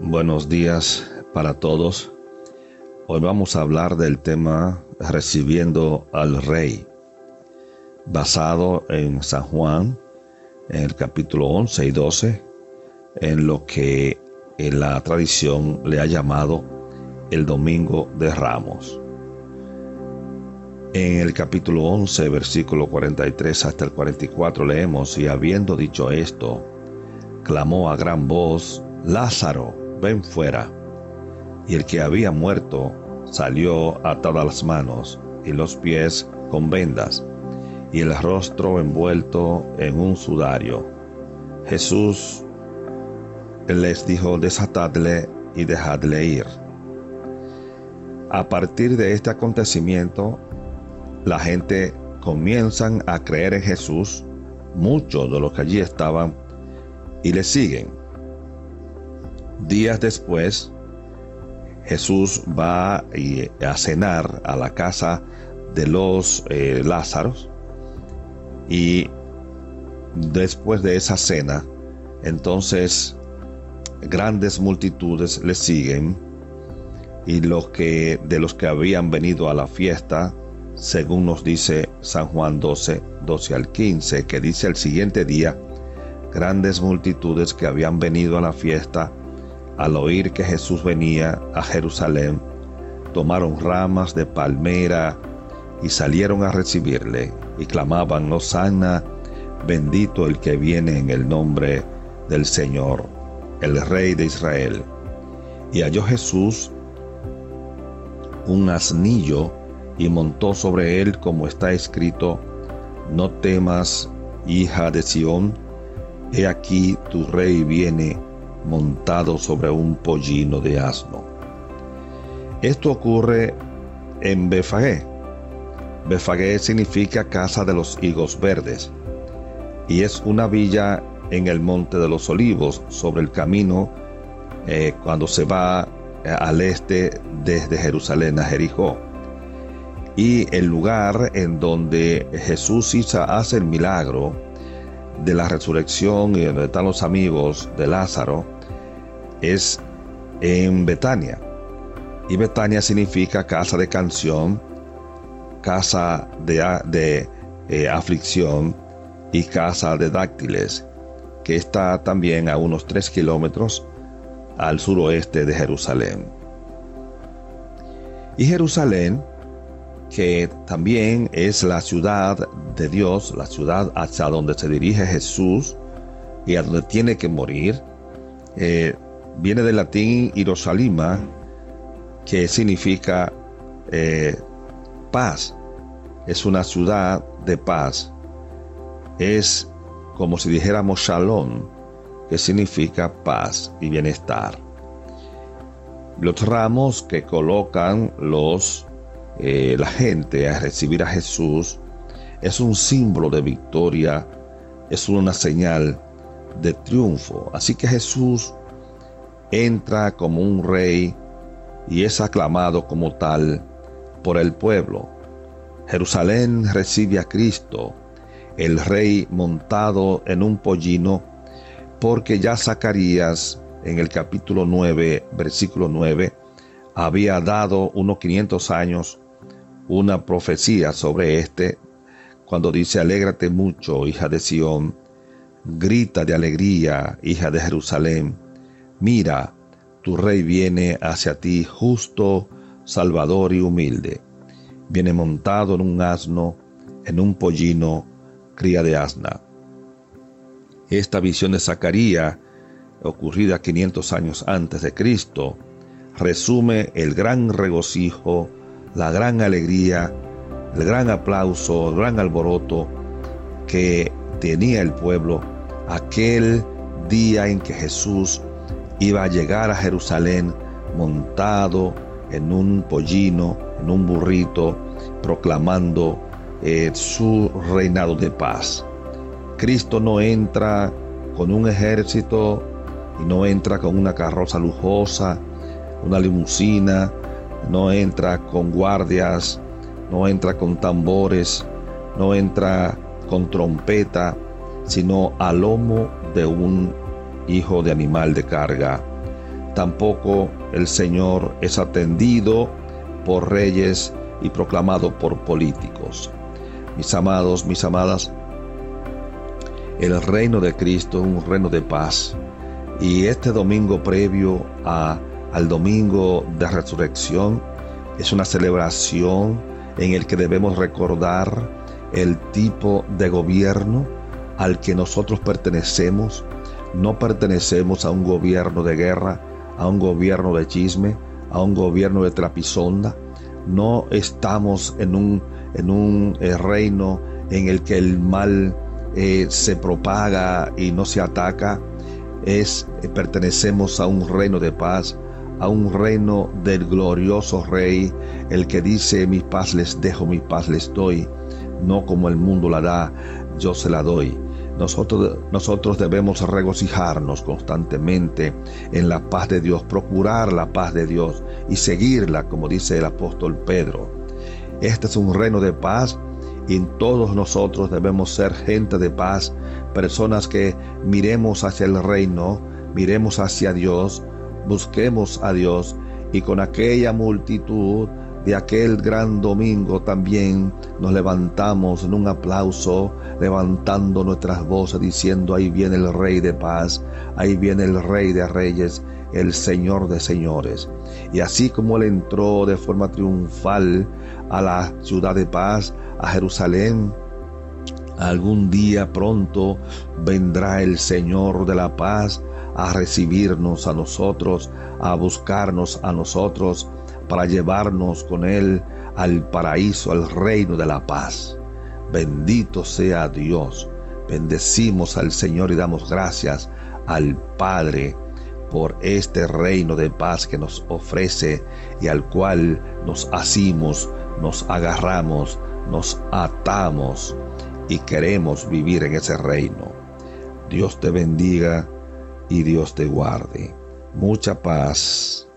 Buenos días para todos. Hoy vamos a hablar del tema recibiendo al rey, basado en San Juan, en el capítulo 11 y 12, en lo que en la tradición le ha llamado el Domingo de Ramos. En el capítulo 11, versículo 43 hasta el 44 leemos, y habiendo dicho esto, clamó a gran voz, Lázaro, ven fuera. Y el que había muerto salió atadas las manos y los pies con vendas y el rostro envuelto en un sudario. Jesús les dijo, desatadle y dejadle ir. A partir de este acontecimiento, la gente comienzan a creer en Jesús, muchos de los que allí estaban, y le siguen. Días después, Jesús va a cenar a la casa de los eh, Lázaros. Y después de esa cena, entonces grandes multitudes le siguen y los que de los que habían venido a la fiesta, según nos dice San Juan 12, 12 al 15, que dice el siguiente día, grandes multitudes que habían venido a la fiesta al oír que Jesús venía a Jerusalén, tomaron ramas de palmera y salieron a recibirle y clamaban, Hosanna, bendito el que viene en el nombre del Señor, el Rey de Israel. Y halló Jesús un asnillo y montó sobre él como está escrito, no temas, hija de Sión, he aquí tu rey viene montado sobre un pollino de asno. Esto ocurre en Befagé. Befagé significa casa de los higos verdes y es una villa en el monte de los olivos sobre el camino eh, cuando se va eh, al este desde Jerusalén a Jericó. Y el lugar en donde Jesús hace el milagro de la resurrección y donde están los amigos de Lázaro es en Betania. Y Betania significa casa de canción, casa de, eh, aflicción y casa de dáctiles, que está también a unos 3 kilómetros al suroeste de Jerusalén. Y Jerusalén, que también es la ciudad de Dios, la ciudad hacia donde se dirige Jesús y a donde tiene que morir, eh, viene del latín Hierosalima, que significa eh, paz. Es una ciudad de paz. Es como si dijéramos shalom, que significa paz y bienestar. Los ramos que colocan los, eh, la gente a recibir a Jesús es un símbolo de victoria, es una señal de triunfo. Así que Jesús entra como un rey y es aclamado como tal por el pueblo. Jerusalén recibe a Cristo, el rey montado en un pollino, porque ya Zacarías en el capítulo 9, versículo 9, había dado unos 500 años una profecía sobre este, cuando dice, alégrate mucho, hija de Sión, grita de alegría, hija de Jerusalén Mira, tu rey viene hacia ti justo, salvador y humilde. Viene montado en un asno, en un pollino, cría de asna. Esta visión de Zacarías, ocurrida 500 años antes de Cristo, resume el gran regocijo, la gran alegría, el gran aplauso, el gran alboroto que tenía el pueblo aquel día en que Jesús iba a llegar a Jerusalén montado en un pollino, en un burrito, proclamando eh, su reinado de paz. Cristo no entra con un ejército y no entra con una carroza lujosa, una limusina, no entra con guardias, no entra con tambores, no entra con trompeta, sino a lomo de un hijo de animal de carga, tampoco el Señor es atendido por reyes y proclamado por políticos. Mis amados, mis amadas, el reino de Cristo es un reino de paz. Y este domingo previo a, al domingo de resurrección es una celebración en el que debemos recordar el tipo de gobierno al que nosotros pertenecemos. No pertenecemos a un gobierno de guerra, a un gobierno de chisme, a un gobierno de trapisonda. No estamos en un, en un eh, reino en el que el mal eh, se propaga y no se ataca. Es, eh, pertenecemos a un reino de paz, a un reino del glorioso Rey, el que dice, mi paz les dejo, mi paz les doy, no como el mundo la da, yo se la doy. Nosotros, nosotros debemos regocijarnos constantemente en la paz de Dios, procurar la paz de Dios y seguirla, como dice el apóstol Pedro. Este es un reino de paz y todos nosotros debemos ser gente de paz, personas que miremos hacia el reino, miremos hacia Dios, busquemos a Dios y con aquella multitud de aquel gran domingo también nos levantamos en un aplauso, levantando nuestras voces diciendo, ahí viene el Rey de paz, ahí viene el Rey de reyes, el Señor de señores. Y así como Él entró de forma triunfal a la ciudad de paz, a Jerusalén, algún día pronto vendrá el Señor de la paz a recibirnos a nosotros, a buscarnos a nosotros, para llevarnos con Él al paraíso, al reino de la paz. Bendito sea Dios. Bendecimos al Señor y damos gracias al Padre por este reino de paz que nos ofrece y al cual nos asimos, nos agarramos, nos atamos y queremos vivir en ese reino. Dios te bendiga y Dios te guarde. Mucha paz